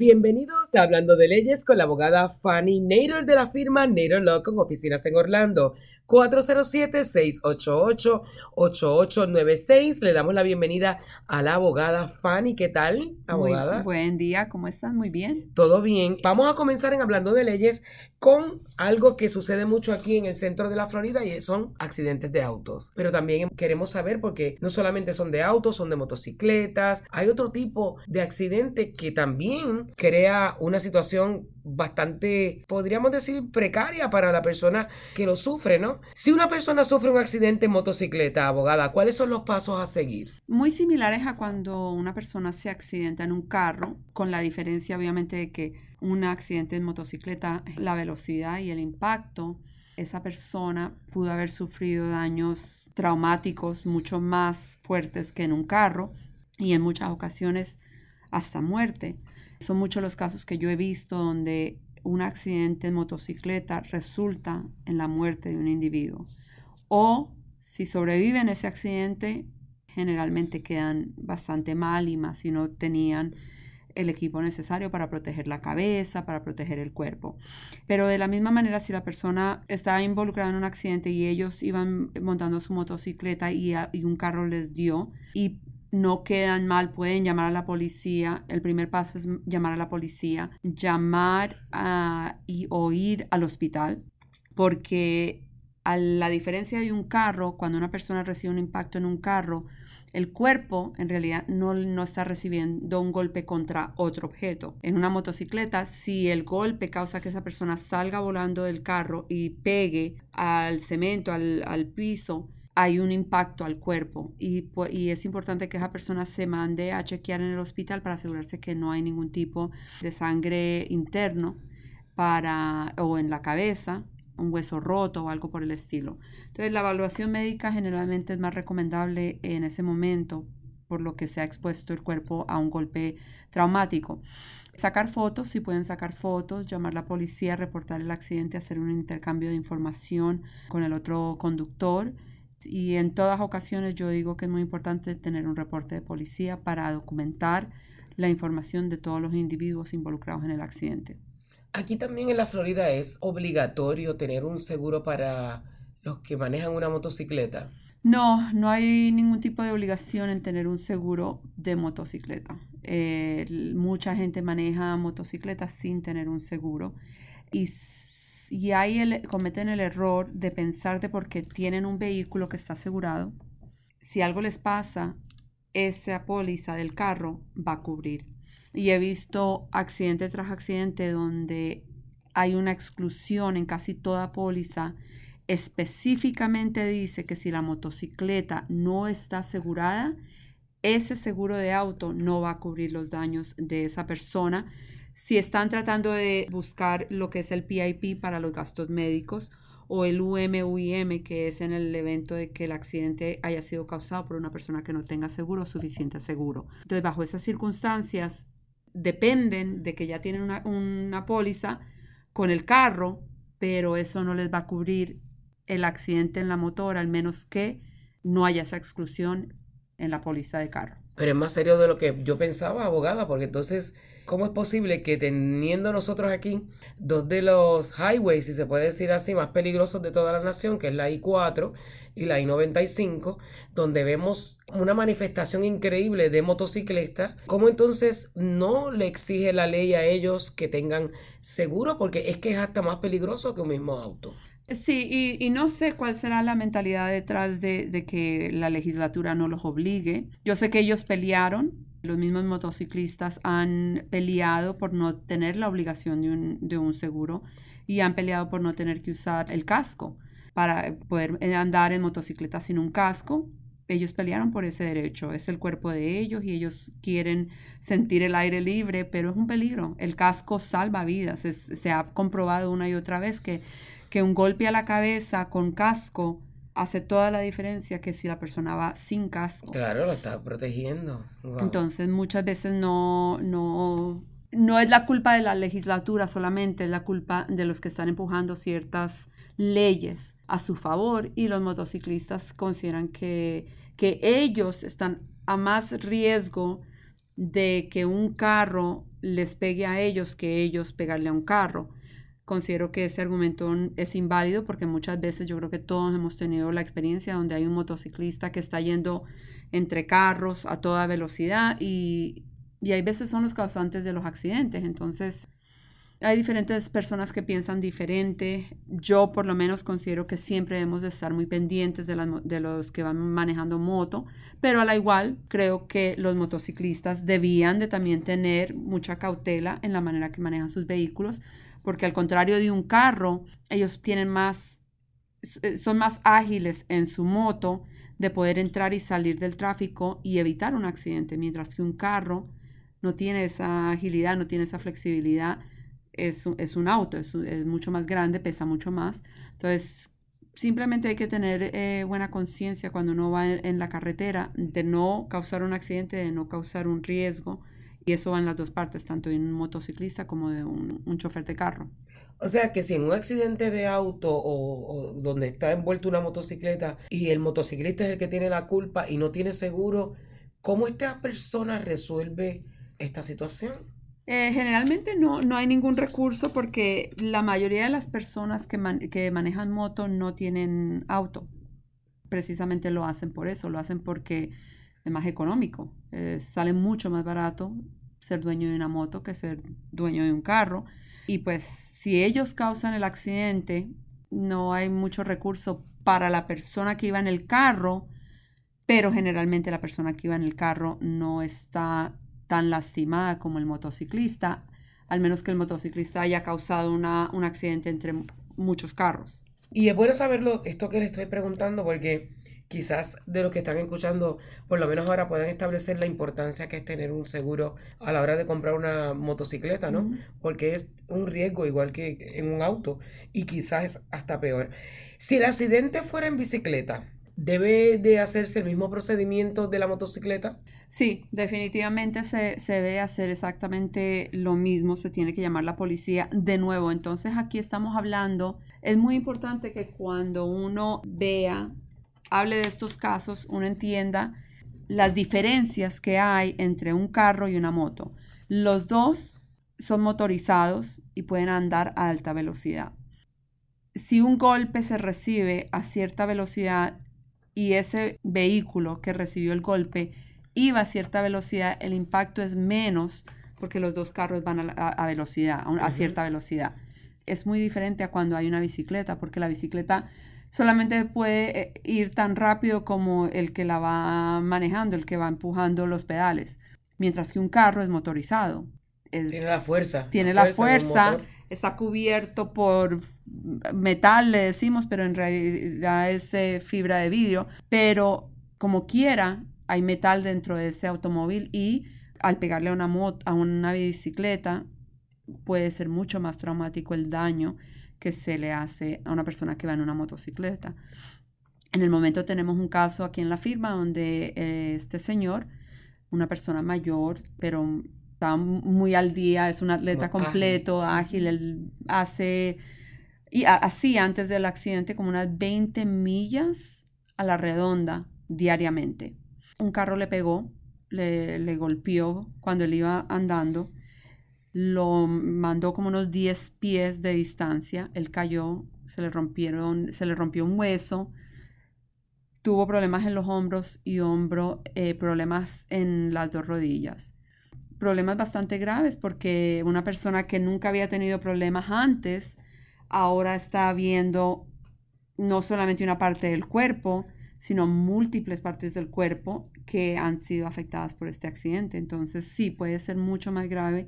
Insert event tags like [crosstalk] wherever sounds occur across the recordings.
Bienvenidos a Hablando de Leyes con la abogada Fanny Nader de la firma Nader Law con oficinas en Orlando. 407-688-8896. Le damos la bienvenida a la abogada Fanny. ¿Qué tal, abogada? Muy, buen día, ¿cómo están? Muy bien. Todo bien. Vamos a comenzar en Hablando de Leyes con algo que sucede mucho aquí en el centro de la Florida y son accidentes de autos. Pero también queremos saber porque no solamente son de autos, son de motocicletas. Hay otro tipo de accidente que también crea una situación bastante, podríamos decir, precaria para la persona que lo sufre, ¿no? Si una persona sufre un accidente en motocicleta, abogada, ¿cuáles son los pasos a seguir? Muy similares a cuando una persona se accidenta en un carro, con la diferencia obviamente de que un accidente en motocicleta, la velocidad y el impacto, esa persona pudo haber sufrido daños traumáticos mucho más fuertes que en un carro y en muchas ocasiones hasta muerte. Son muchos los casos que yo he visto donde un accidente en motocicleta resulta en la muerte de un individuo. O si sobreviven ese accidente, generalmente quedan bastante mal y más si no tenían el equipo necesario para proteger la cabeza, para proteger el cuerpo. Pero de la misma manera, si la persona está involucrada en un accidente y ellos iban montando su motocicleta y, y un carro les dio y no quedan mal, pueden llamar a la policía. El primer paso es llamar a la policía, llamar y oír al hospital, porque a la diferencia de un carro, cuando una persona recibe un impacto en un carro, el cuerpo en realidad no, no, está recibiendo un golpe contra otro objeto. En una motocicleta, si el golpe causa que esa persona salga volando del carro y pegue al cemento, al, al piso, hay un impacto al cuerpo y, es importante que esa persona se mande a chequear en el hospital para asegurarse que no hay ningún tipo de sangre interno para, o en la cabeza, un hueso roto o algo por el estilo. Entonces la evaluación médica generalmente es más recomendable en ese momento por lo que se ha expuesto el cuerpo a un golpe traumático. Sacar fotos, si pueden sacar fotos, llamar a la policía, reportar el accidente, hacer un intercambio de información con el otro conductor y en todas ocasiones yo digo que es muy importante tener un reporte de policía para documentar la información de todos los individuos involucrados en el accidente. Aquí también en la Florida es obligatorio tener un seguro para los que manejan una motocicleta. No, no hay ningún tipo de obligación en tener un seguro de motocicleta. Eh, mucha gente maneja motocicletas sin tener un seguro y y ahí el, cometen el error de pensar de porque tienen un vehículo que está asegurado, si algo les pasa, esa póliza del carro va a cubrir. Y he visto accidente tras accidente donde hay una exclusión en casi toda póliza. Específicamente dice que si la motocicleta no está asegurada, ese seguro de auto no va a cubrir los daños de esa persona si están tratando de buscar lo que es el PIP para los gastos médicos o el UMUIM, que es en el evento de que el accidente haya sido causado por una persona que no tenga seguro suficiente seguro. Entonces, bajo esas circunstancias, dependen de que ya tienen una, una póliza con el carro, pero eso no les va a cubrir el accidente en la motor, al menos que no haya esa exclusión en la póliza de carro. Pero es más serio de lo que yo pensaba, abogada, porque entonces ¿Cómo es posible que teniendo nosotros aquí dos de los highways, si se puede decir así, más peligrosos de toda la nación, que es la I-4 y la I-95, donde vemos una manifestación increíble de motociclistas, ¿cómo entonces no le exige la ley a ellos que tengan seguro? Porque es que es hasta más peligroso que un mismo auto. Sí, y, no sé cuál será la mentalidad detrás de, que la legislatura no los obligue. Yo sé que ellos pelearon los mismos motociclistas han peleado por no tener la obligación de un, de un seguro y han peleado por no tener que usar el casco para poder andar en motocicleta sin un casco. Ellos pelearon por ese derecho, es el cuerpo de ellos y ellos quieren sentir el aire libre, pero es un peligro. El casco salva vidas. se ha comprobado una y otra vez que, que un golpe a la cabeza con casco hace toda la diferencia que si la persona va sin casco. Claro, lo está protegiendo. Entonces muchas veces no, no, no es la culpa de la legislatura solamente, es la culpa de los que están empujando ciertas leyes a su favor y los motociclistas consideran que, que ellos están a más riesgo de que un carro les pegue a ellos que ellos pegarle a un carro. Considero que ese argumento es inválido porque muchas veces yo creo que todos hemos tenido la experiencia donde hay un motociclista que está yendo entre carros a toda velocidad y, y hay veces son los causantes de los accidentes. Entonces, hay diferentes personas que piensan diferente. Yo por lo menos considero que siempre debemos de estar muy pendientes de, de, los que van manejando moto, pero a la igual creo que los motociclistas debían de también tener mucha cautela en la manera que manejan sus vehículos, porque al contrario de un carro, ellos tienen más, eh, son más ágiles en su moto de poder entrar y salir del tráfico y evitar un accidente, mientras que un carro no tiene esa agilidad, no tiene esa flexibilidad es, es un auto, es, mucho más grande, pesa mucho más. Entonces, simplemente hay que tener eh, buena conciencia cuando uno va en, la carretera de no causar un accidente, de no causar un riesgo. Y eso va en las dos partes, tanto de un motociclista como de un, un chofer de carro. O sea que si en un accidente de auto o, o, donde está envuelto una motocicleta y el motociclista es el que tiene la culpa y no tiene seguro, ¿cómo esta persona resuelve esta situación? Eh, generalmente no, no hay ningún recurso porque la mayoría de las personas que, que manejan moto no tienen auto. Precisamente lo hacen por eso, lo hacen porque es más económico. Eh, sale mucho más barato ser dueño de una moto que ser dueño de un carro. Y pues si ellos causan el accidente, no hay mucho recurso para la persona que iba en el carro, pero generalmente la persona que iba en el carro no está tan lastimada como el motociclista, al menos que el motociclista haya causado una, un accidente entre muchos carros. Y es bueno saberlo, esto que le estoy preguntando, porque quizás de los que están escuchando, por lo menos ahora puedan establecer la importancia que es tener un seguro a la hora de comprar una motocicleta, ¿no? Porque es un riesgo igual que en un auto y quizás hasta peor. Si el accidente fuera en bicicleta, ¿Debe de hacerse el mismo procedimiento de la motocicleta? Sí, definitivamente se, debe hacer exactamente lo mismo, se tiene que llamar la policía de nuevo. Entonces aquí estamos hablando, es muy importante que cuando uno vea, hable de estos casos, uno entienda las diferencias que hay entre un carro y una moto. Los dos son motorizados y pueden andar a alta velocidad. Si un golpe se recibe a cierta velocidad, y ese vehículo que recibió el golpe iba a cierta velocidad, el impacto es menos porque los dos carros van a, velocidad, a, cierta velocidad. Es muy diferente a cuando hay una bicicleta, porque la bicicleta solamente puede eh, ir tan rápido como el que la va manejando, el que va empujando los pedales, mientras que un carro es motorizado. tiene la fuerza. Tiene la fuerza está cubierto por metal, le decimos, pero en realidad es eh, fibra de vidrio. Pero como quiera, hay metal dentro de ese automóvil y al pegarle a una, a una bicicleta puede ser mucho más traumático el daño que se le hace a una persona que va en una motocicleta. En el momento tenemos un caso aquí en la firma donde eh, este señor, una persona mayor, pero está muy al día, es un atleta completo, ágil, él hace, y así antes del accidente, como unas 20 millas a la redonda diariamente. Un carro le pegó, le, le golpeó cuando él iba andando, lo mandó como unos 10 pies de distancia, él cayó, se le rompieron, se le rompió un hueso, tuvo problemas en los hombros y hombro, eh, problemas en las dos rodillas problemas bastante graves porque una persona que nunca había tenido problemas antes, ahora está viendo no solamente una parte del cuerpo, sino múltiples partes del cuerpo que han sido afectadas por este accidente. Entonces sí, puede ser mucho más grave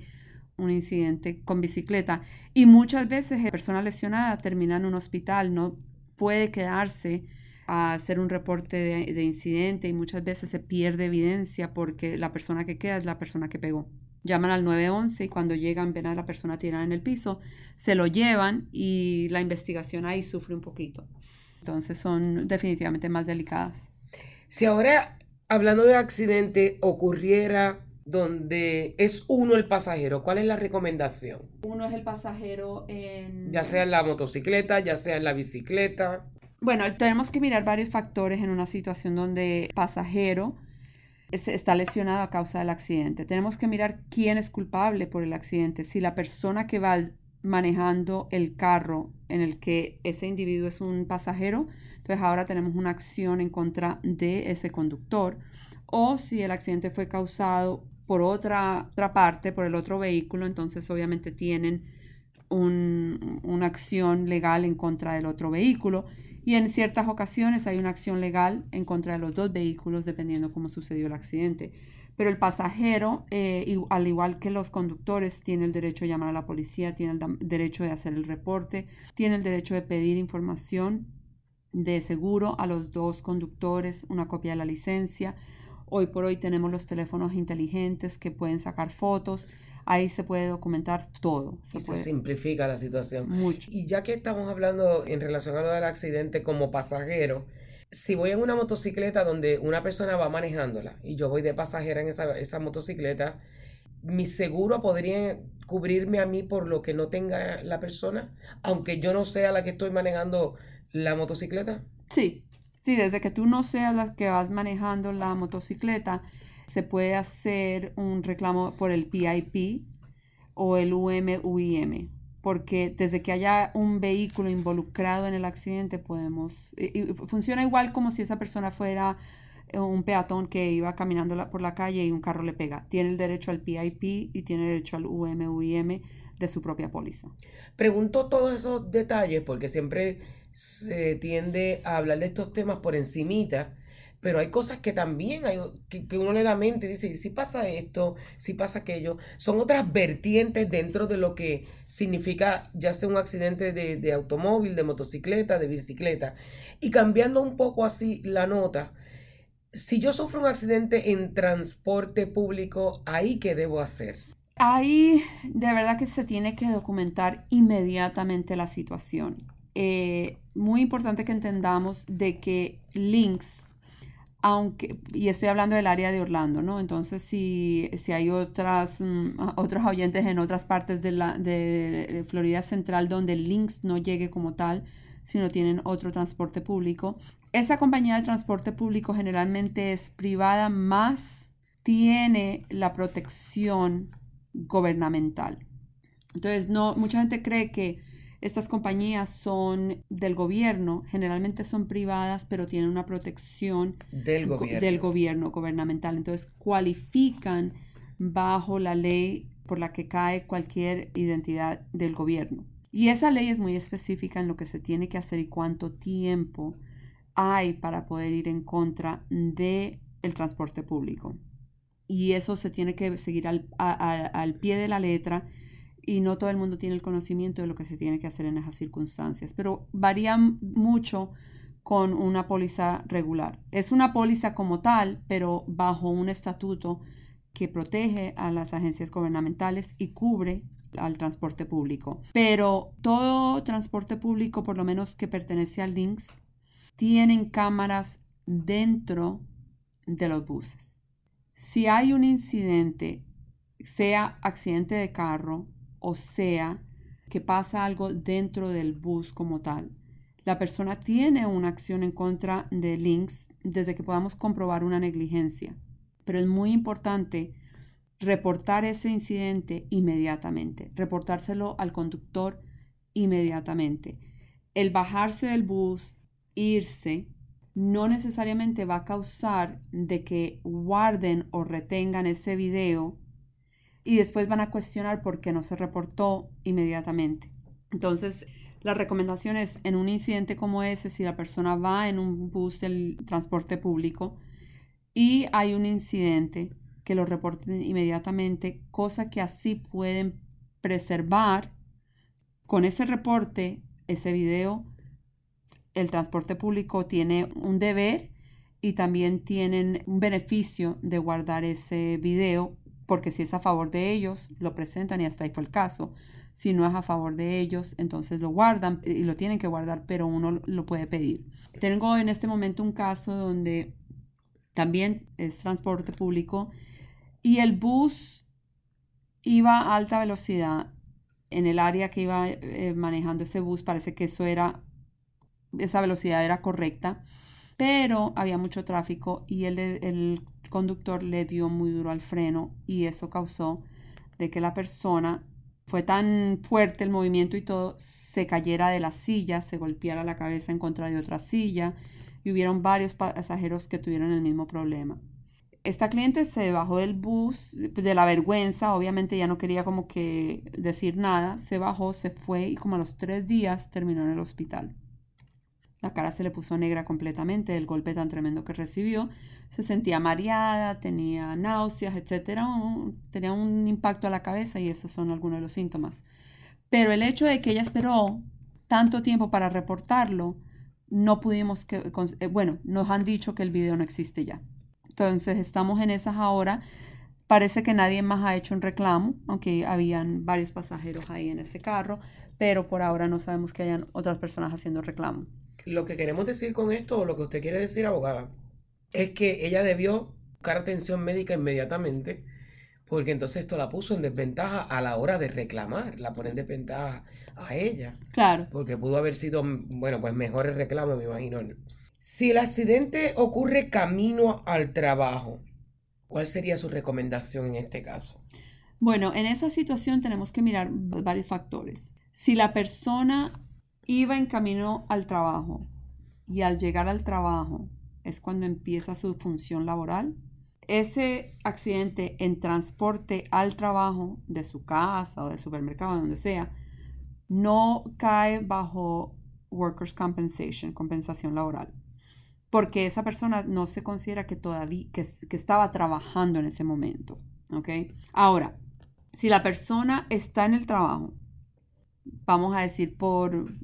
un incidente con bicicleta. Y muchas veces la persona lesionada termina en un hospital, no puede quedarse a hacer un reporte de, incidente y muchas veces se pierde evidencia porque la persona que queda es la persona que pegó. Llaman al 911 y cuando llegan ven a la persona tirada en el piso, se lo llevan y la investigación ahí sufre un poquito. Entonces son definitivamente más delicadas. Si ahora, hablando de accidente, ocurriera donde es uno el pasajero, ¿cuál es la recomendación? Uno es el pasajero en... Ya sea en la motocicleta, ya sea en la bicicleta. Bueno, tenemos que mirar varios factores en una situación donde pasajero está lesionado a causa del accidente. Tenemos que mirar quién es culpable por el accidente. Si la persona que va manejando el carro en el que ese individuo es un pasajero, entonces ahora tenemos una acción en contra de ese conductor. O si el accidente fue causado por otra, otra parte, por el otro vehículo, entonces obviamente tienen una acción legal en contra del otro vehículo. Y en ciertas ocasiones hay una acción legal en contra de los dos vehículos, dependiendo cómo sucedió el accidente. Pero el pasajero, eh, al igual que los conductores, tiene el derecho de llamar a la policía, tiene el derecho de hacer el reporte, tiene el derecho de pedir información de seguro a los dos conductores, una copia de la licencia. Hoy por hoy tenemos los teléfonos inteligentes que pueden sacar fotos. Ahí se puede documentar todo. Se, se simplifica la situación. Mucho. Y ya que estamos hablando en relación a lo del accidente como pasajero, si voy en una motocicleta donde una persona va manejándola y yo voy de pasajera en esa, esa motocicleta, mi seguro podría cubrirme a mí por lo que no tenga la persona, aunque yo no sea la que estoy manejando la motocicleta. Sí, sí, desde que tú no seas la que vas manejando la motocicleta, se puede hacer un reclamo por el PIP o el UMUIM porque desde que haya un vehículo involucrado en el accidente podemos, funciona igual como si esa persona fuera un peatón que iba caminando por la calle y un carro le pega. Tiene el derecho al PIP y tiene derecho al UMUIM de su propia póliza. Pregunto todos esos detalles porque siempre se tiende a hablar de estos temas por encimita pero hay cosas que también hay, que, uno le da mente y dice, si pasa esto, si pasa aquello, son otras vertientes dentro de lo que significa ya sea un accidente de, de automóvil, de motocicleta, de bicicleta. Y cambiando un poco así la nota, si yo sufro un accidente en transporte público, ¿ahí qué debo hacer? Ahí de verdad que se tiene que documentar inmediatamente la situación. Eh, muy importante que entendamos de que links aunque, y estoy hablando del área de Orlando, ¿no? Entonces, si, si hay otras, mm, [laughs] otros oyentes en otras partes de, la, de Florida Central donde Lynx no llegue como tal, sino tienen otro transporte público, esa compañía de transporte público generalmente es privada, más tiene la protección gubernamental. Entonces, no, mucha gente cree que estas compañías son del gobierno, generalmente son privadas, pero tienen una protección del gobierno, del gobierno gubernamental. Entonces cualifican bajo la ley por la que cae cualquier identidad del gobierno. Y esa ley es muy específica en lo que se tiene que hacer y cuánto tiempo hay para poder ir en contra de el transporte público. Y eso se tiene que seguir al, al pie de la letra y no todo el mundo tiene el conocimiento de lo que se tiene que hacer en esas circunstancias, pero varía mucho con una póliza regular. Es una póliza como tal, pero bajo un estatuto que protege a las agencias gubernamentales y cubre al transporte público. Pero todo transporte público, por lo menos que pertenece al DINX, tienen cámaras dentro de los buses. Si hay un incidente, sea accidente de carro, o sea que pasa algo dentro del bus como tal. La persona tiene una acción en contra de links desde que podamos comprobar una negligencia, pero es muy importante reportar ese incidente inmediatamente, reportárselo al conductor inmediatamente. El bajarse del bus, irse, no necesariamente va a causar de que guarden o retengan ese video y después van a cuestionar por qué no se reportó inmediatamente. Entonces, la recomendación es en un incidente como ese, si la persona va en un bus del transporte público y hay un incidente, que lo reporten inmediatamente, cosa que así pueden preservar con ese reporte, ese video, el transporte público tiene un deber y también tienen un beneficio de guardar ese video porque si es a favor de ellos, lo presentan y hasta ahí fue el caso. Si no es a favor de ellos, entonces lo guardan y lo tienen que guardar, pero uno lo puede pedir. Tengo en este momento un caso donde también es transporte público y el bus iba a alta velocidad en el área que iba eh, manejando ese bus. Parece que eso era, esa velocidad era correcta, pero había mucho tráfico y el, el conductor le dio muy duro al freno y eso causó de que la persona fue tan fuerte el movimiento y todo, se cayera de la silla, se golpeara la cabeza en contra de otra silla y hubieron varios pasajeros que tuvieron el mismo problema. Esta cliente se bajó del bus de la vergüenza, obviamente ya no quería como que decir nada, se bajó, se fue y como a los tres días terminó en el hospital. La cara se le puso negra completamente del golpe tan tremendo que recibió. Se sentía mareada, tenía náuseas, etc. tenía un impacto a la cabeza y esos son algunos de los síntomas. Pero el hecho de que ella esperó tanto tiempo para reportarlo, no pudimos que, eh, bueno, nos han dicho que el video no existe ya. Entonces estamos en esas ahora. Parece que nadie más ha hecho un reclamo, aunque habían varios pasajeros ahí en ese carro, pero por ahora no sabemos que hayan otras personas haciendo reclamo. Lo que queremos decir con esto, o lo que usted quiere decir, abogada, es que ella debió buscar atención médica inmediatamente, porque entonces esto la puso en desventaja a la hora de reclamar, la pone en desventaja a ella. Claro. Porque pudo haber sido, bueno, pues mejor el reclamo, me imagino. Si el accidente ocurre camino al trabajo, ¿cuál sería su recomendación en este caso? Bueno, en esa situación tenemos que mirar varios factores. Si la persona iba en camino al trabajo y al llegar al trabajo es cuando empieza su función laboral. Ese accidente en transporte al trabajo de su casa o del supermercado, donde sea, no cae bajo workers' compensation, compensación laboral, porque esa persona no se considera que todavía que, que estaba trabajando en ese momento. ¿ok? Ahora, si la persona está en el trabajo, vamos a decir por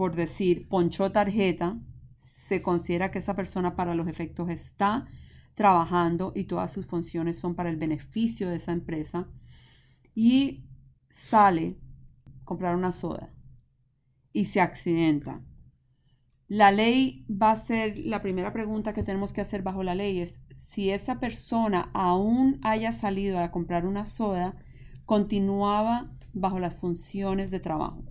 por decir ponchó tarjeta, se considera que esa persona para los efectos está trabajando y todas sus funciones son para el beneficio de esa empresa y sale a comprar una soda y se accidenta. La ley va a ser, la primera pregunta que tenemos que hacer bajo la ley es si esa persona aún haya salido a comprar una soda, continuaba bajo las funciones de trabajo.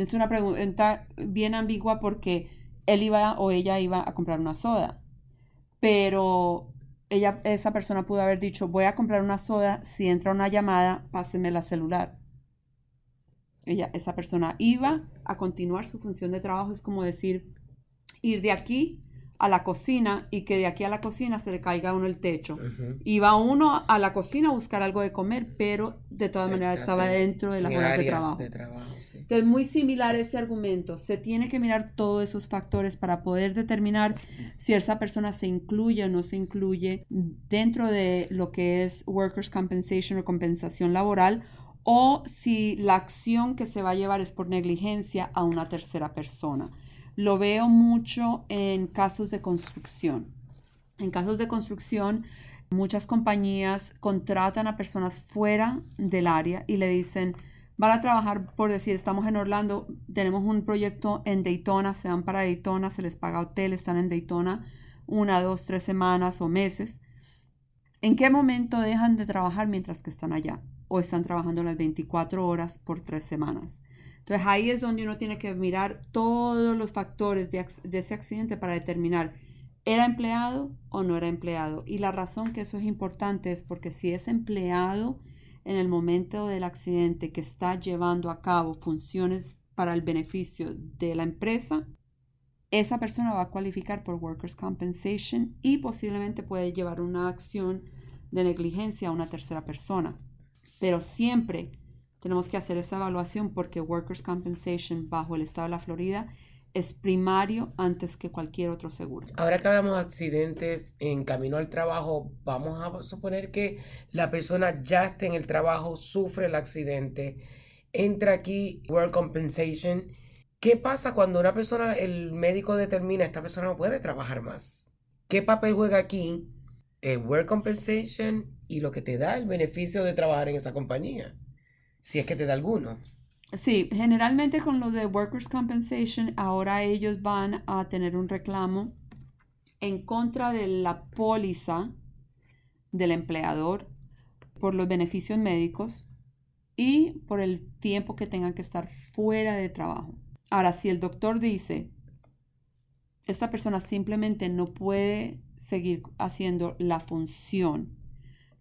Es una pregunta bien ambigua porque él iba o ella iba a comprar una soda, pero ella, esa persona pudo haber dicho, voy a comprar una soda, si entra una llamada, pásenme la celular. Ella, esa persona iba a continuar su función de trabajo, es como decir, ir de aquí a la cocina y que de aquí a la cocina se le caiga a uno el techo. Iba uno a la cocina a buscar algo de comer, pero de todas maneras estaba dentro de las horas de trabajo. Entonces, muy similar ese argumento. Se tiene que mirar todos esos factores para poder determinar si esa persona se incluye o no se incluye dentro de lo que es workers' compensation o compensación laboral o si la acción que se va a llevar es por negligencia a una tercera persona. Lo veo mucho en casos de construcción. En casos de construcción, muchas compañías contratan a personas fuera del área y le dicen, van a trabajar, por decir, estamos en Orlando, tenemos un proyecto en Daytona, se van para Daytona, se les paga hotel, están en Daytona una, dos, tres semanas o meses. ¿En qué momento dejan de trabajar mientras que están allá? O están trabajando las 24 horas por tres semanas. Entonces ahí es donde uno tiene que mirar todos los factores de, ese accidente para determinar, ¿era empleado o no era empleado? Y la razón que eso es importante es porque si es empleado en el momento del accidente que está llevando a cabo funciones para el beneficio de la empresa, esa persona va a cualificar por Workers' Compensation y posiblemente puede llevar una acción de negligencia a una tercera persona. Pero siempre tenemos que hacer esa evaluación porque Workers' Compensation bajo el estado de la Florida es primario antes que cualquier otro seguro. Ahora que hablamos de accidentes en camino al trabajo, vamos a suponer que la persona ya está en el trabajo, sufre el accidente, entra aquí Work Compensation. ¿Qué pasa cuando una persona, el médico determina, esta persona no puede trabajar más? ¿Qué papel juega aquí el Work Compensation y lo que te da el beneficio de trabajar en esa compañía? Si es que te da alguno. Sí, generalmente con lo de Workers' Compensation, ahora ellos van a tener un reclamo en contra de la póliza del empleador por los beneficios médicos y por el tiempo que tengan que estar fuera de trabajo. Ahora, si el doctor dice, esta persona simplemente no puede seguir haciendo la función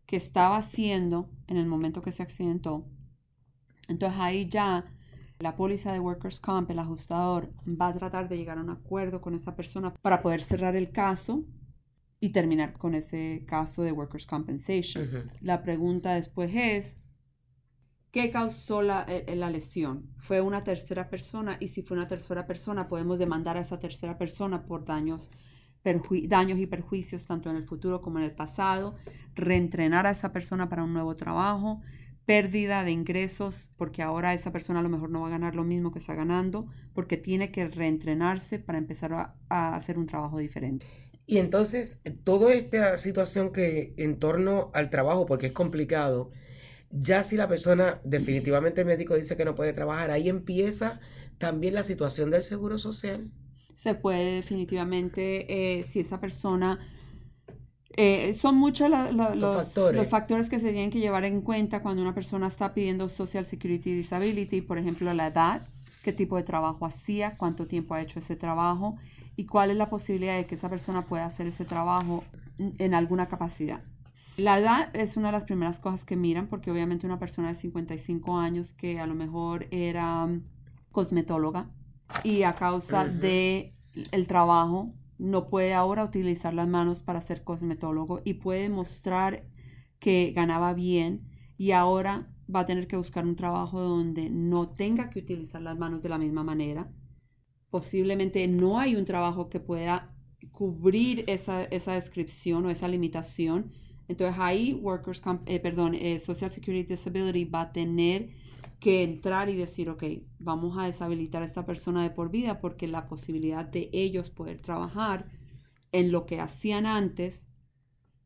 que estaba haciendo en el momento que se accidentó, entonces ahí ya la póliza de Workers' Comp, el ajustador, va a tratar de llegar a un acuerdo con esa persona para poder cerrar el caso y terminar con ese caso de Workers' Compensation. La pregunta después es, ¿qué causó la, eh, la, lesión? ¿Fue una tercera persona? Y si fue una tercera persona, podemos demandar a esa tercera persona por daños, daños y perjuicios tanto en el futuro como en el pasado, reentrenar a esa persona para un nuevo trabajo, pérdida de ingresos, porque ahora esa persona a lo mejor no va a ganar lo mismo que está ganando, porque tiene que reentrenarse para empezar a, hacer un trabajo diferente. Y entonces, toda esta situación que en torno al trabajo, porque es complicado, ya si la persona, definitivamente el médico dice que no puede trabajar, ahí empieza también la situación del seguro social. Se puede definitivamente, eh, si esa persona eh, son muchos los, factores. que se tienen que llevar en cuenta cuando una persona está pidiendo Social Security Disability, por ejemplo, la edad, qué tipo de trabajo hacía, cuánto tiempo ha hecho ese trabajo y cuál es la posibilidad de que esa persona pueda hacer ese trabajo en alguna capacidad. La edad es una de las primeras cosas que miran porque obviamente una persona de 55 años que a lo mejor era mm, cosmetóloga y a causa de el trabajo no puede ahora utilizar las manos para ser cosmetólogo y puede mostrar que ganaba bien y ahora va a tener que buscar un trabajo donde no tenga que utilizar las manos de la misma manera. Posiblemente no hay un trabajo que pueda cubrir esa, descripción o esa limitación. Entonces ahí Workers eh, perdón, eh, Social Security Disability va a tener que entrar y decir, ok, vamos a deshabilitar a esta persona de por vida porque la posibilidad de ellos poder trabajar en lo que hacían antes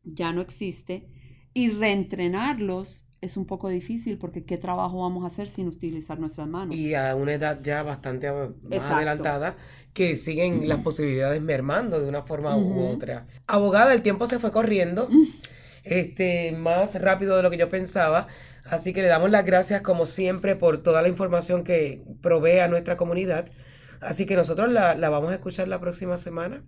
ya no existe y reentrenarlos es un poco difícil porque qué trabajo vamos a hacer sin utilizar nuestras manos. Y a una edad ya bastante más adelantada que siguen las [clears throat] posibilidades mermando de una forma u otra. Abogada, el tiempo se fue corriendo. [clears throat] este, más rápido de lo que yo pensaba. Así que le damos las gracias como siempre por toda la información que provee a nuestra comunidad. Así que nosotros la, vamos a escuchar la próxima semana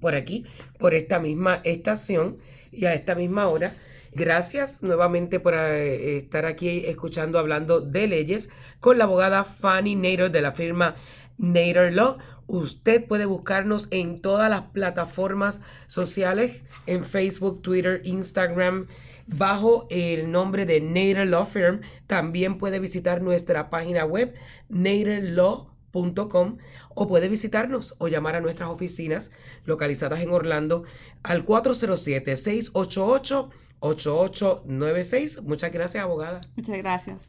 por aquí, por esta misma estación y a esta misma hora. Gracias nuevamente por eh, estar aquí escuchando, hablando de leyes con la abogada Fanny Nader de la firma Nader Law. Usted puede buscarnos en todas las plataformas sociales, en Facebook, Twitter, Instagram, bajo el nombre de Nader Law Firm. También puede visitar nuestra página web, naderlaw.com o puede visitarnos o llamar a nuestras oficinas localizadas en Orlando al 407-688-8896. Muchas gracias, abogada. Muchas gracias.